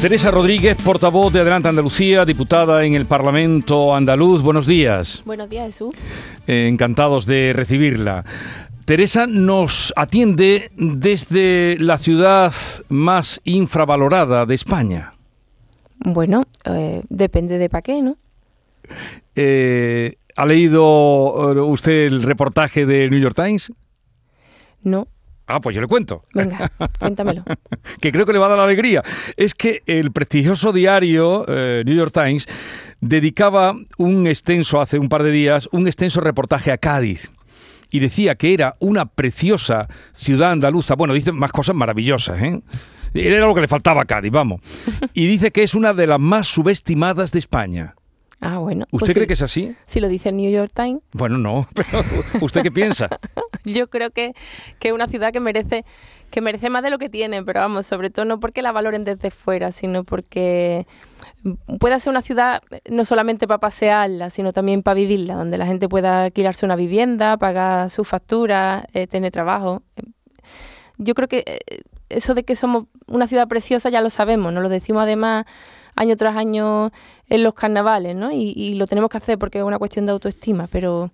Teresa Rodríguez, portavoz de Adelante Andalucía, diputada en el Parlamento andaluz. Buenos días. Buenos días, Jesús. Eh, encantados de recibirla. Teresa nos atiende desde la ciudad más infravalorada de España. Bueno, eh, depende de para qué, ¿no? Eh, ¿Ha leído usted el reportaje de New York Times? No. Ah, pues yo le cuento. Venga, cuéntamelo. que creo que le va a dar alegría. Es que el prestigioso diario eh, New York Times dedicaba un extenso, hace un par de días, un extenso reportaje a Cádiz. Y decía que era una preciosa ciudad andaluza. Bueno, dice más cosas maravillosas, ¿eh? Era lo que le faltaba a Cádiz, vamos. Y dice que es una de las más subestimadas de España. Ah, bueno. ¿Usted pues cree que es así? Si lo dice el New York Times, Bueno, no, pero ¿usted qué piensa? yo creo que, es una ciudad que merece, que merece más de lo que tiene, pero vamos, sobre todo no porque la valoren desde fuera, sino porque pueda ser una ciudad no solamente para pasearla, sino también para vivirla, donde la gente pueda alquilarse una vivienda, pagar sus facturas, eh, tener trabajo. Yo creo que eh, eso de que somos una ciudad preciosa ya lo sabemos, nos lo decimos además año tras año en los carnavales, ¿no? Y, y lo tenemos que hacer porque es una cuestión de autoestima, pero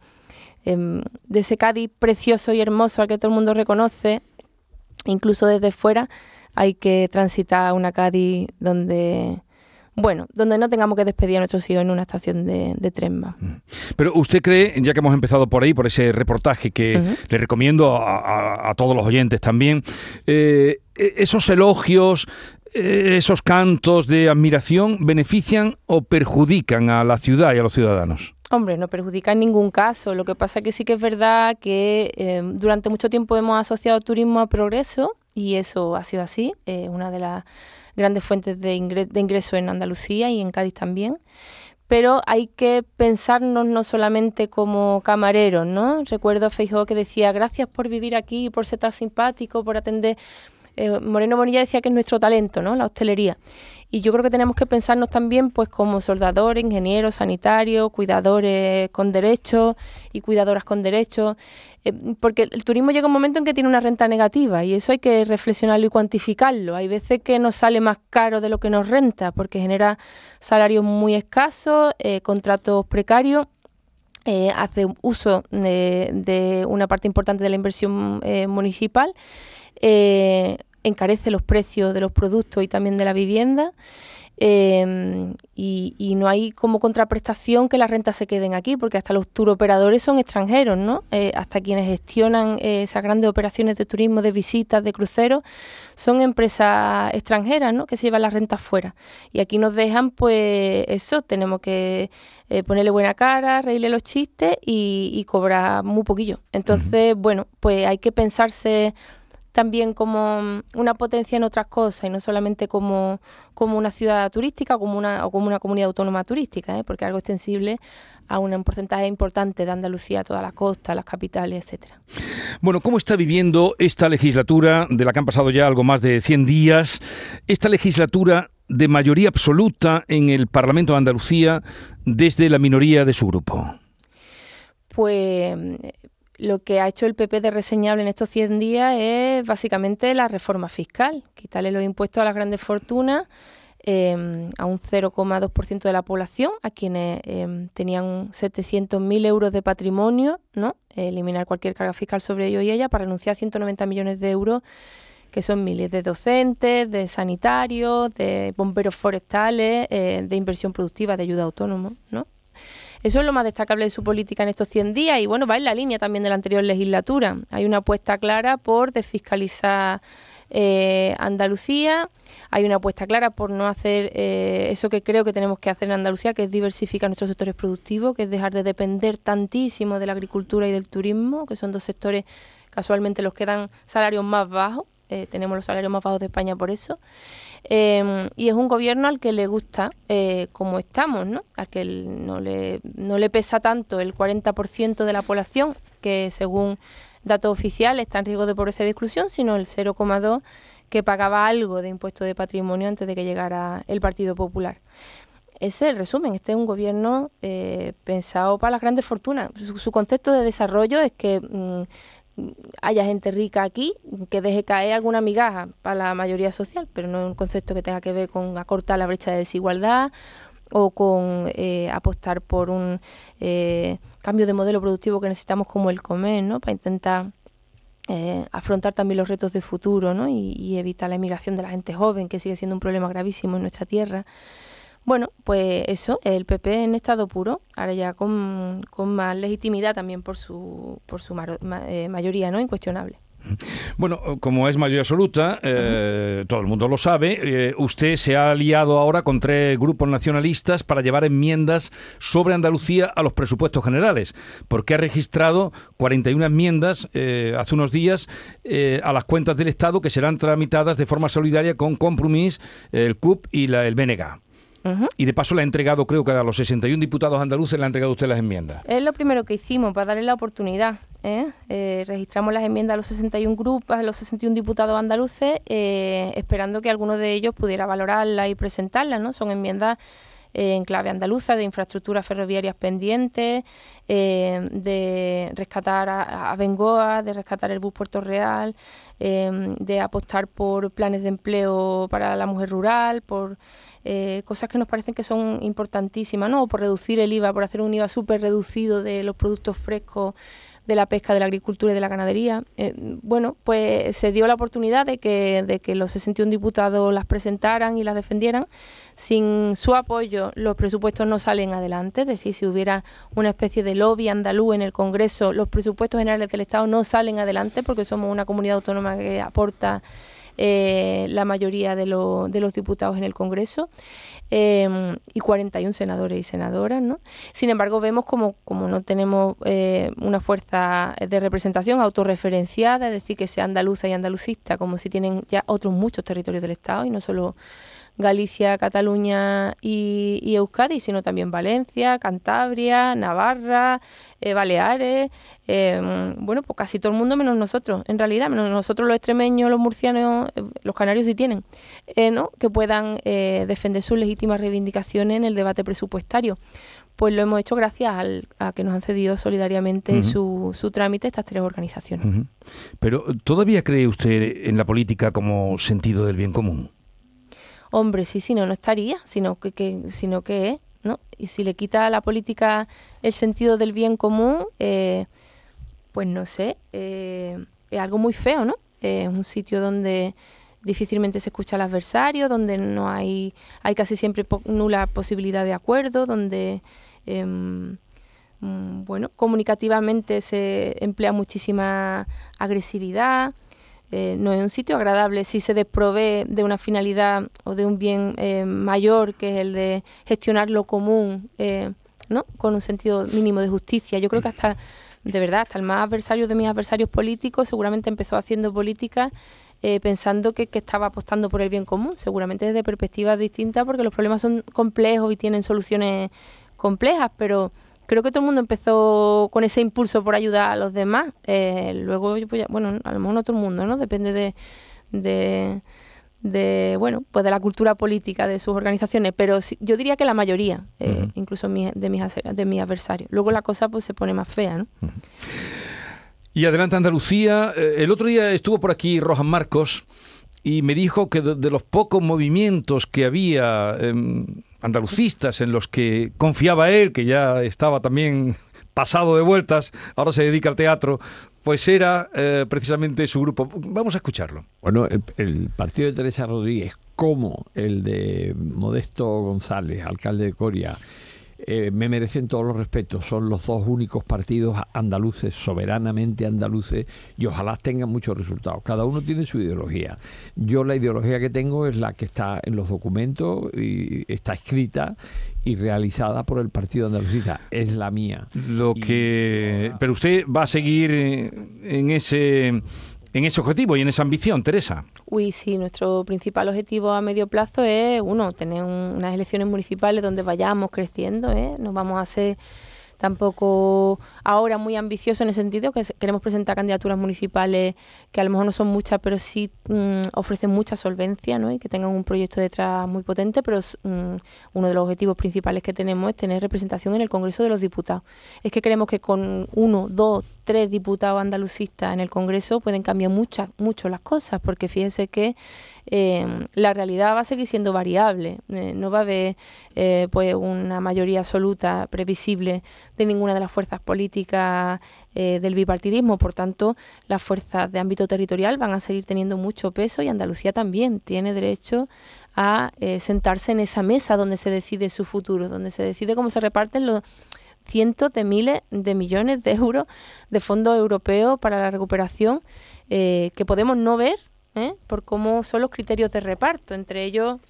em, de ese Cádiz precioso y hermoso al que todo el mundo reconoce, incluso desde fuera, hay que transitar a una Cádiz donde, bueno, donde no tengamos que despedir a nuestros hijos en una estación de, de tren más. Pero usted cree, ya que hemos empezado por ahí, por ese reportaje que le recomiendo a, a- a todos los oyentes también, eh, e- esos elogios, eh, esos cantos de admiración, ¿benefician o perjudican a la ciudad y a los ciudadanos? Hombre, no perjudica en ningún caso. Lo que pasa que sí que es verdad que eh, durante mucho tiempo hemos asociado turismo a progreso y eso ha sido así. Es una de las grandes fuentes de, de ingreso en Andalucía y en Cádiz también. Pero hay que pensarnos no solamente como camareros, ¿no? Recuerdo a Feijóo que decía, gracias por vivir aquí, por ser tan simpático, por atender... Eh, Moreno Bonilla decía que es nuestro talento, ¿no? La hostelería. Y yo creo que tenemos que pensarnos también pues como soldadores, ingenieros, sanitarios, cuidadores con derechos y cuidadoras con derechos, eh, porque el turismo llega un momento en que tiene una renta negativa y eso hay que reflexionarlo y cuantificarlo. Hay veces que nos sale más caro de lo que nos renta porque genera salarios muy escasos, eh, contratos precarios hace uso de, una parte importante de la inversión municipal, eh, encarece los precios de los productos y también de la vivienda. eh, y, y no hay como contraprestación que las rentas se queden aquí, porque hasta los turoperadores son extranjeros, ¿no? Eh, hasta quienes gestionan eh, esas grandes operaciones de turismo, de visitas, de cruceros, son empresas extranjeras, ¿no? Que se llevan las rentas fuera. Y aquí nos dejan, pues, eso, tenemos que ponerle buena cara, reírle los chistes y, y cobrar muy poquillo. Entonces, bueno, pues hay que pensarse también como una potencia en otras cosas y no solamente como, como una ciudad turística como una, o como una comunidad autónoma turística, ¿eh? porque es algo extensible a un, porcentaje importante de Andalucía, toda la costa, las capitales, etcétera. Bueno, ¿cómo está viviendo esta legislatura, de la que han pasado ya algo más de 100 días, esta legislatura de mayoría absoluta en el Parlamento de Andalucía desde la minoría de su grupo? Pues lo que ha hecho el PP de reseñable en estos 100 días es básicamente la reforma fiscal, quitarle los impuestos a las grandes fortunas eh, a un 0,2% de la población, a quienes eh, tenían 700.000 euros de patrimonio, ¿no? eliminar cualquier carga fiscal sobre ellos y ella para renunciar a 190 millones de euros que son miles de docentes, de sanitarios, de bomberos forestales, eh, de inversión productiva, de ayuda a autónomos, ¿no? Eso es lo más destacable de su política en estos 100 días y bueno, va en la línea también de la anterior legislatura. Hay una apuesta clara por desfiscalizar eh, Andalucía, hay una apuesta clara por no hacer eh, eso que creo que tenemos que hacer en Andalucía, que es diversificar nuestros sectores productivos, que es dejar de depender tantísimo de la agricultura y del turismo, que son dos sectores casualmente los que dan salarios más bajos. Eh, tenemos los salarios más bajos de España por eso. Eh, y es un gobierno al que le gusta eh, como estamos, ¿no? Al que no le, no le pesa tanto el 40% de la población, que según datos oficiales está en riesgo de pobreza y de exclusión, sino el 0,2% que pagaba algo de impuesto de patrimonio antes de que llegara el Partido Popular. Ese es el resumen. Este es un gobierno eh, pensado para las grandes fortunas. Su, su concepto de desarrollo es que mm, haya gente rica aquí que deje caer alguna migaja para la mayoría social, pero no es un concepto que tenga que ver con acortar la brecha de desigualdad o con eh, apostar por un eh, cambio de modelo productivo que necesitamos como el comer, ¿no? Para intentar eh, afrontar también los retos de futuro ¿no? y, evitar la emigración de la gente joven, que sigue siendo un problema gravísimo en nuestra tierra. Bueno, pues eso, el PP en estado puro, ahora ya con, más legitimidad también por su, por su mayoría ¿no? incuestionable. Bueno, como es mayoría absoluta, eh, todo el mundo lo sabe, eh, usted se ha aliado ahora con tres grupos nacionalistas para llevar enmiendas sobre Andalucía a los presupuestos generales, porque ha registrado 41 enmiendas eh, hace unos días a las cuentas del Estado que serán tramitadas de forma solidaria con Compromís, el CUP y la, el BNG. Y de paso le ha entregado, creo que a los 61 diputados andaluces le ha entregado usted las enmiendas. Es lo primero que hicimos para darle la oportunidad. ¿eh? Eh, registramos las enmiendas a los 61 grupos, a los 61 diputados andaluces, eh, esperando que alguno de ellos pudiera valorarlas y presentarlas. ¿no? Son enmiendas en clave andaluza, de infraestructuras ferroviarias pendientes, de rescatar a, Bengoa, de rescatar el bus Puerto Real, de apostar por planes de empleo para la mujer rural, por cosas que nos parecen que son importantísimas, ¿no? Por reducir el IVA, por hacer un IVA súper reducido de los productos frescos de la pesca, de la agricultura y de la ganadería. Eh, bueno, pues se dio la oportunidad de que, de que los 61 diputados las presentaran y las defendieran. Sin su apoyo los presupuestos no salen adelante, es decir, si hubiera una especie de lobby andaluz en el Congreso, los presupuestos generales del Estado no salen adelante porque somos una comunidad autónoma que aporta eh, la mayoría de, de, los diputados en el Congreso eh, y 41 senadores y senadoras. ¿no? Sin embargo, vemos como, como no tenemos eh, una fuerza de representación autorreferenciada, es decir, que sea andaluza y andalucista, como si tienen ya otros muchos territorios del Estado y no solo Galicia, Cataluña y, Euskadi, sino también Valencia, Cantabria, Navarra, eh, Baleares, em, bueno, pues casi todo el mundo menos nosotros, en realidad, menos nosotros los extremeños, los murcianos, eh, los canarios sí tienen, eh, ¿no? que puedan defender sus legítimas reivindicaciones en el debate presupuestario. Pues lo hemos hecho gracias a que nos han cedido solidariamente su, su, trámite estas tres organizaciones. Pero ¿todavía cree usted en la política como sentido del bien común? Hombre, sí, si no, no estaría, sino que, que, sino que es, ¿no? Y si le quita a la política el sentido del bien común, eh, pues no sé, eh, es algo muy feo, ¿no? Es un sitio donde difícilmente se escucha al adversario, donde no hay, hay casi siempre nula posibilidad de acuerdo, donde, em, mm, bueno, comunicativamente se emplea muchísima agresividad, eh, no es un sitio agradable si se desprovee de una finalidad o de un bien eh, mayor que es el de gestionar lo común, eh, ¿no? Con un sentido mínimo de justicia. Yo creo que hasta, de verdad, hasta el más adversario de mis adversarios políticos seguramente empezó haciendo política pensando que, que, estaba apostando por el bien común, seguramente desde perspectivas distintas porque los problemas son complejos y tienen soluciones complejas, pero creo que todo el mundo empezó con ese impulso por ayudar a los demás. Eh, luego, pues bueno, a lo mejor no todo el mundo, ¿no? Depende de, de, bueno, pues de la cultura política de sus organizaciones, pero yo diría que la mayoría, eh, incluso de, mis, de mis adversarios. Luego la cosa pues se pone más fea, ¿no? Y adelante Andalucía. Eh, el otro día estuvo por aquí Rojan Marcos y me dijo que de, los pocos movimientos que había em, andalucistas en los que confiaba él, que ya estaba también pasado de vueltas, ahora se dedica al teatro, pues era eh, precisamente su grupo. Vamos a escucharlo. Bueno, el, partido de Teresa Rodríguez, como el de Modesto González, alcalde de Coria, eh, me merecen todos los respetos. Son los dos únicos partidos andaluces, soberanamente andaluces, y ojalá tengan muchos resultados. Cada uno tiene su ideología. Yo la ideología que tengo es la que está en los documentos y está escrita y realizada por el Partido Andalucista. Es la mía. Lo que, pero usted va a seguir en ese en ese objetivo y en esa ambición, Teresa? Uy, sí, nuestro principal objetivo a medio plazo es, uno, tener unas elecciones municipales donde vayamos creciendo, ¿eh? Nos vamos a hacer tampoco ahora muy ambicioso en el sentido que queremos presentar candidaturas municipales que a lo mejor no son muchas, pero sí mm, ofrecen mucha solvencia ¿no? y que tengan un proyecto detrás muy potente, pero mm, uno de los objetivos principales que tenemos es tener representación en el Congreso de los Diputados. Es que creemos que con uno, dos, tres diputados andalucistas en el Congreso pueden cambiar muchas, mucho las cosas, porque fíjese que eh, la realidad va a seguir siendo variable. Eh, no va a haber eh, pues una mayoría absoluta previsible de ninguna de las fuerzas políticas del bipartidismo. Por tanto, las fuerzas de ámbito territorial van a seguir teniendo mucho peso y Andalucía también tiene derecho a sentarse en esa mesa donde se decide su futuro, donde se decide cómo se reparten los cientos de miles de millones de euros de fondos europeos para la recuperación que podemos no ver ¿eh? por cómo son los criterios de reparto, entre ellos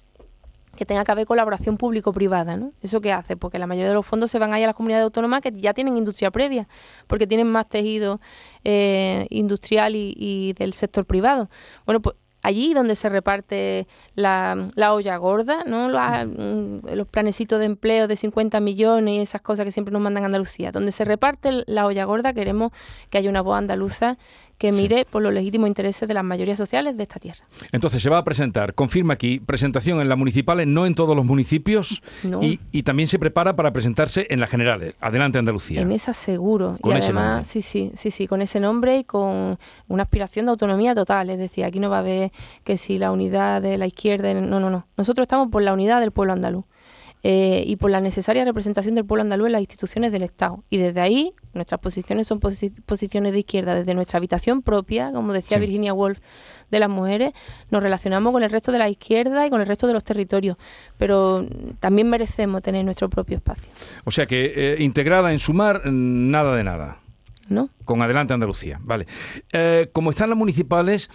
que tenga que haber colaboración público-privada, ¿no? ¿Eso qué hace? Porque la mayoría de los fondos se van ahí a las comunidades autónomas que ya tienen industria previa, porque tienen más tejido eh, industrial y, del sector privado. Bueno, pues allí donde se reparte la, olla gorda, ¿no? Mm, los, planecitos de empleo de 50 millones y esas cosas que siempre nos mandan a Andalucía. Donde se reparte la olla gorda queremos que haya una voz andaluza que mire por los legítimos intereses de las mayorías sociales de esta tierra. Entonces se va a presentar, confirma aquí, presentación en las municipales, no en todos los municipios, y, también se prepara para presentarse en las generales. Adelante Andalucía. En esa seguro. y además, sí, sí, sí, sí, con ese nombre y con una aspiración de autonomía total. Es decir, aquí no va a haber que si la unidad de la izquierda, no, no, no. Nosotros estamos por la unidad del pueblo andaluz. Eh, y por la necesaria representación del pueblo andaluz en las instituciones del Estado. Y desde ahí nuestras posiciones son posiciones de izquierda, desde nuestra habitación propia, como decía Virginia Woolf de las mujeres, nos relacionamos con el resto de la izquierda y con el resto de los territorios, pero también merecemos tener nuestro propio espacio. O sea que eh, integrada en sumar, nada de nada. ¿No? Con Adelante Andalucía, vale. Eh, como están las municipales,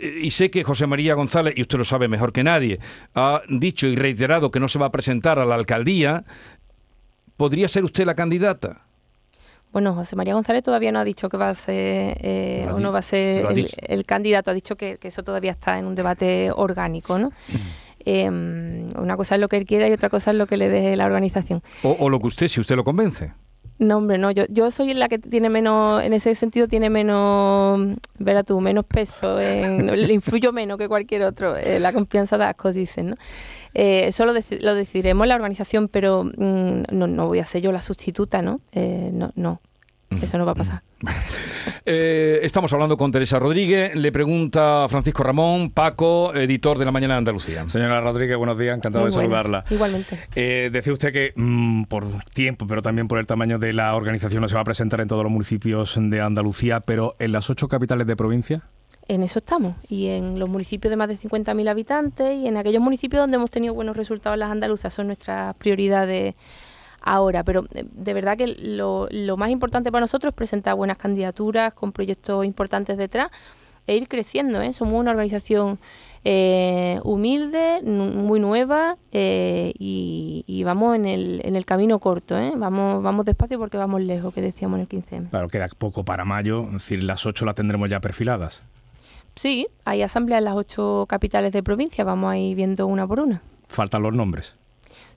y sé que José María González, y usted lo sabe mejor que nadie, ha dicho y reiterado que no se va a presentar a la alcaldía, ¿podría ser usted la candidata? Bueno, José María González todavía no ha dicho que va a ser eh, o no va a ser el, candidato, ha dicho que, eso todavía está en un debate orgánico, ¿no? Em, una cosa es lo que él quiera y otra cosa es lo que le dé la organización. o lo que usted, si usted lo convence. No, hombre, no. Yo, yo soy la que tiene menos, en ese sentido, tiene menos, verá tú, menos peso, le influyo menos que cualquier otro. Eh, la confianza de asco, dicen, ¿no? Eh, eso lo, decidiremos la organización, pero mm, no, no voy a ser yo la sustituta, ¿no? Eh, no, no. Eso no va a pasar. Eh, estamos hablando con Teresa Rodríguez. Le pregunta Francisco Ramón, Paco, editor de La Mañana de Andalucía. Señora Rodríguez, buenos días, encantado de saludarla. Igualmente. Eh, decía usted que mm, por tiempo, pero también por el tamaño de la organización, no se va a presentar en todos los municipios de Andalucía, pero en las ocho capitales de provincia. En eso estamos. Y en los municipios de más de 50.000 habitantes y en aquellos municipios donde hemos tenido buenos resultados las andaluzas son nuestras prioridades ahora. Pero eh, de verdad que lo, más importante para nosotros es presentar buenas candidaturas con proyectos importantes detrás e ir creciendo. ¿eh? Somos una organización eh, humilde, muy nueva y, vamos en el, en el camino corto. Vamos, vamos despacio porque vamos lejos, que decíamos en el 15 Claro, queda poco para mayo, es decir, las ocho las tendremos ya perfiladas. Sí, hay asamblea en las ocho capitales de provincia, vamos a ir viendo una por una. Faltan los nombres.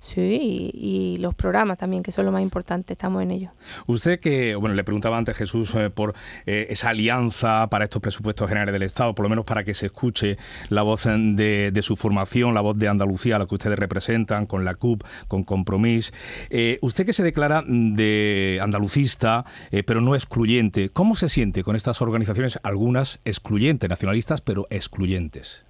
Sí, y, los programas también, que son lo más importante, estamos en ello. Usted que, bueno, le preguntaba antes Jesús eh, por eh, esa alianza para estos presupuestos generales del Estado, por lo menos para que se escuche la voz de, su formación, la voz de Andalucía, la que ustedes representan, con la CUP, con Compromís. Eh, usted que se declara de andalucista, pero no excluyente, ¿cómo se siente con estas organizaciones, algunas excluyentes, nacionalistas, pero excluyentes?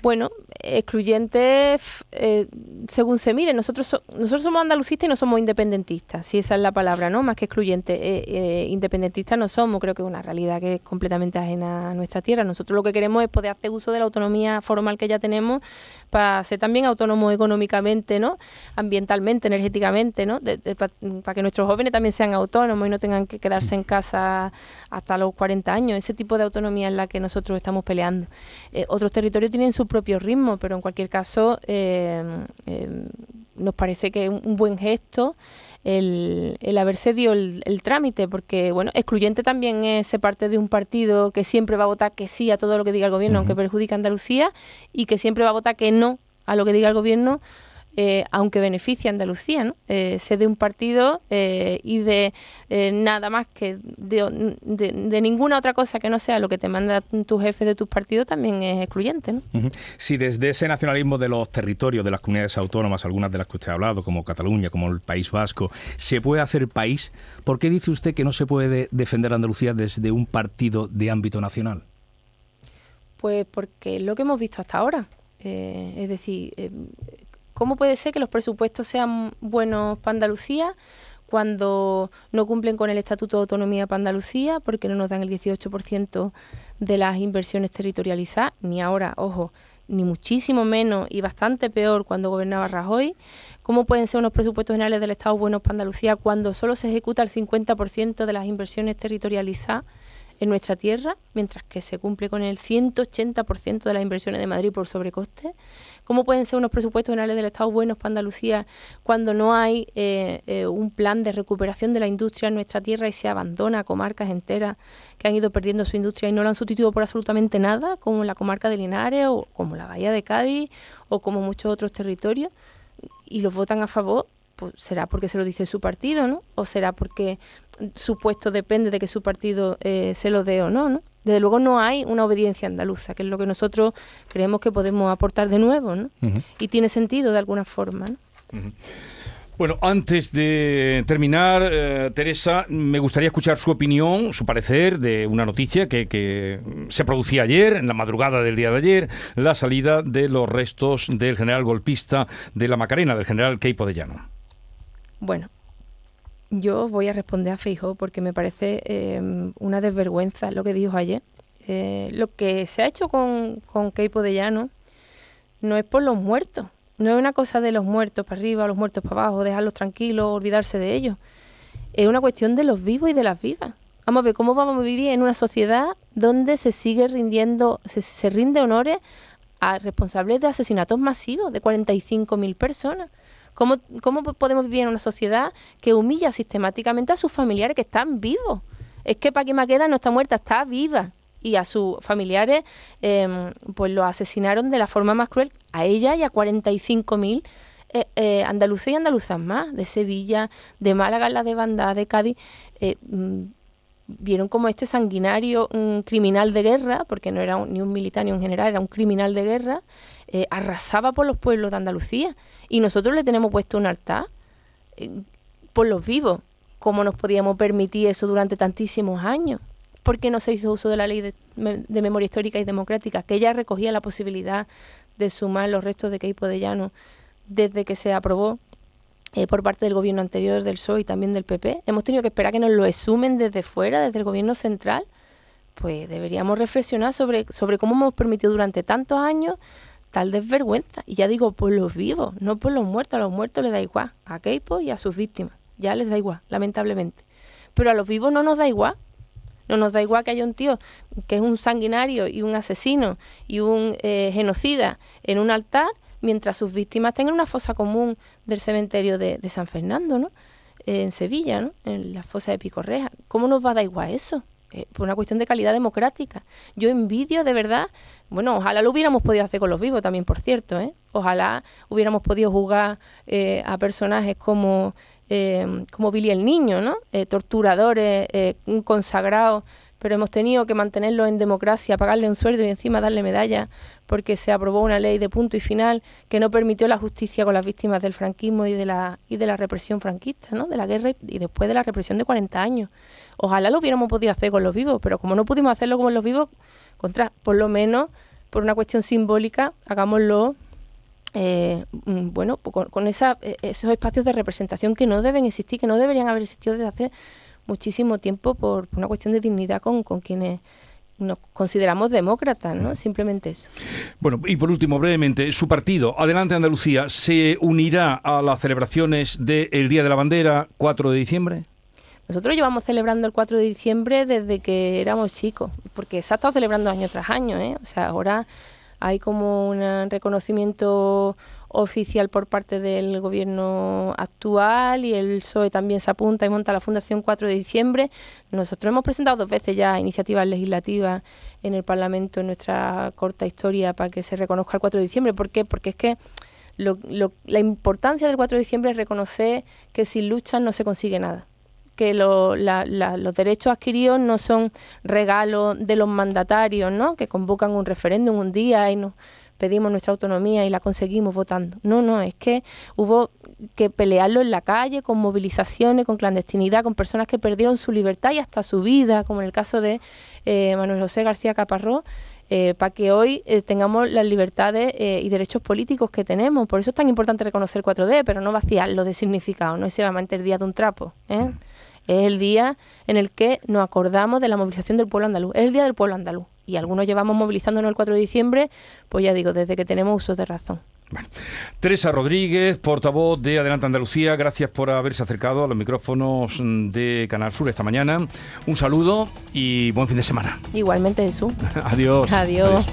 Bueno, excluyentes eh, según se mire. Nosotros, nosotros somos andalucistas y no somos independentistas, si esa es la palabra, ¿no? Más que excluyentes. Eh, eh, independentistas no somos, creo que es una realidad que es completamente ajena a nuestra tierra. Nosotros lo que queremos es poder hacer uso de la autonomía formal que ya tenemos para ser también autónomos económicamente, ¿no? Ambientalmente, energéticamente, ¿no? para que nuestros jóvenes también sean autónomos y no tengan que quedarse en casa hasta los 40 años. Ese tipo de autonomía es la que nosotros estamos peleando. otros territorios tienen su propio ritmo, pero en cualquier caso eh, eh, nos parece que es un buen gesto el, el haber cedido el, trámite, porque bueno, excluyente también es ser parte de un partido que siempre va a votar que sí a todo lo que diga el gobierno, aunque perjudique a Andalucía, y que siempre va a votar que no a lo que diga el gobierno, eh, aunque beneficia a Andalucía, ¿no? Eh, de un partido eh, y de nada más que de, ninguna otra cosa que no sea lo que te manda tu jefe de tus partidos también es excluyente. ¿no? Si desde ese nacionalismo de los territorios, de las comunidades autónomas, algunas de las que usted ha hablado, como Cataluña, como el País Vasco, se puede hacer país, ¿por qué dice usted que no se puede defender a Andalucía desde un partido de ámbito nacional? Pues porque lo que hemos visto hasta ahora. es decir, ¿Cómo puede ser que los presupuestos sean buenos para Andalucía cuando no cumplen con el Estatuto de Autonomía para Andalucía, porque no nos dan el 18% de las inversiones territorializadas, ni ahora, ojo, ni muchísimo menos y bastante peor cuando gobernaba Rajoy? ¿Cómo pueden ser unos presupuestos generales del Estado buenos para Andalucía cuando solo se ejecuta el 50% de las inversiones territorializadas? En nuestra tierra, mientras que se cumple con el 180% de las inversiones de Madrid por sobrecoste. ¿Cómo pueden ser unos presupuestos generales del Estado buenos para Andalucía cuando no hay eh, eh, un plan de recuperación de la industria en nuestra tierra y se abandona comarcas enteras que han ido perdiendo su industria y no la han sustituido por absolutamente nada, como la comarca de Linares o como la Bahía de Cádiz o como muchos otros territorios? Y los votan a favor pues será porque se lo dice su partido, ¿no? O será porque su puesto depende de que su partido eh, se lo dé o no, ¿no? Desde luego no hay una obediencia andaluza, que es lo que nosotros creemos que podemos aportar de nuevo, ¿no? Y tiene sentido de alguna forma, ¿no? Bueno, antes de terminar, eh, Teresa, me gustaría escuchar su opinión, su parecer de una noticia que, que, se producía ayer, en la madrugada del día de ayer, la salida de los restos del general golpista de la Macarena, del general Keipo de Llano. Bueno, yo voy a responder a Feijóo porque me parece em, una desvergüenza lo que dijo ayer. Eh, lo que se ha hecho con, con Keipo de Llano no es por los muertos, no es una cosa de los muertos para arriba, los muertos para abajo, dejarlos tranquilos, olvidarse de ellos. Es una cuestión de los vivos y de las vivas. Vamos a ver cómo vamos a vivir en una sociedad donde se sigue rindiendo, se, se rinde honores a responsables de asesinatos masivos de 45.000 personas. ¿Cómo, podemos vivir en una sociedad que humilla sistemáticamente a sus familiares que están vivos? Es que Paqui Maqueda no está muerta, está viva. Y a sus familiares, em, pues lo asesinaron de la forma más cruel, a ella y a 45.000 eh, eh, andaluces y andaluzas más, de Sevilla, de Málaga, la de Banda, de Cádiz. Eh, mm, vieron como este sanguinario un criminal de guerra, porque no era ni un militar ni un general, era un criminal de guerra, eh, arrasaba por los pueblos de Andalucía y nosotros le tenemos puesto un altar eh, por los vivos. ¿Cómo nos podíamos permitir eso durante tantísimos años? ¿Por qué no se hizo uso de la ley de, memoria histórica y democrática, que ya recogía la posibilidad de sumar los restos de Queipo de Llano desde que se aprobó eh, por parte del gobierno anterior del PSOE y también del PP? Hemos tenido que esperar que nos lo exhumen desde fuera, desde el gobierno central. Pues deberíamos reflexionar sobre, sobre cómo hemos permitido durante tantos años desvergüenza. Y ya digo, por los vivos, no por los muertos. A los muertos les da igual, a Keipo y a sus víctimas. Ya les da igual, lamentablemente. Pero a los vivos no nos da igual. No nos da igual que haya un tío que es un sanguinario y un asesino y un eh, genocida en un altar, mientras sus víctimas tengan una fosa común del cementerio de, San Fernando, ¿no? en Sevilla, ¿no? En la fosa de Picorreja. ¿Cómo nos va a dar igual eso? Eh, por una cuestión de calidad democrática. Yo envidio de verdad, bueno, ojalá lo hubiéramos podido hacer con los vivos también, por cierto, ¿eh? ojalá hubiéramos podido jugar eh, a personajes como, como Billy el Niño, ¿no? torturadores, consagrados pero hemos tenido que mantenerlo en democracia, pagarle un sueldo y encima darle medalla porque se aprobó una ley de punto y final que no permitió la justicia con las víctimas del franquismo y de la y de la represión franquista, ¿no? De la guerra y después de la represión de 40 años. Ojalá lo hubiéramos podido hacer con los vivos, pero como no pudimos hacerlo con los vivos, contra, por lo menos por una cuestión simbólica, hagámoslo eh, mm, bueno, con, con esa, e, esos espacios de representación que no deben existir, que no deberían haber existido desde hace muchísimo tiempo por, una cuestión de dignidad con, quienes nos consideramos demócratas, ¿no? Simplemente eso. Bueno, y por último, brevemente, su partido, Adelante Andalucía, ¿se unirá a las celebraciones del Día de la Bandera, 4 de diciembre? Nosotros llevamos celebrando el 4 de diciembre desde que éramos chicos, porque se ha estado celebrando año tras año, ¿eh? O sea, ahora hay como un reconocimiento oficial por parte del gobierno actual y el PSOE también se apunta y monta la Fundación 4 de diciembre. Nosotros hemos presentado dos veces ya iniciativas legislativas en el Parlamento en nuestra corta historia para que se reconozca el 4 de diciembre. ¿Por qué? Porque es que la importancia del 4 de diciembre es reconocer que sin lucha no se consigue nada que los derechos adquiridos no son regalos de los mandatarios, ¿no? Que convocan un referéndum un día y nos pedimos nuestra autonomía y la conseguimos votando. No, no, es que hubo que pelearlo en la calle, con movilizaciones, con clandestinidad, con personas que perdieron su libertad y hasta su vida, como en el caso de eh, Manuel José García Caparrós, eh, para que hoy eh, tengamos las libertades y derechos políticos que tenemos. Por eso es tan importante reconocer el 4D, pero no vaciarlo de significado, no es solamente el día de un trapo. ¿eh? Es el día en el que nos acordamos de la movilización del pueblo andaluz. Es el día del pueblo andaluz. Y algunos llevamos movilizándonos el 4 de diciembre, pues ya digo, desde que tenemos uso de razón. Teresa Rodríguez, portavoz de Adelante Andalucía, gracias por haberse acercado a los micrófonos de Canal Sur esta mañana. Un saludo y buen fin de semana. Igualmente, Jesús. Adiós. Adiós.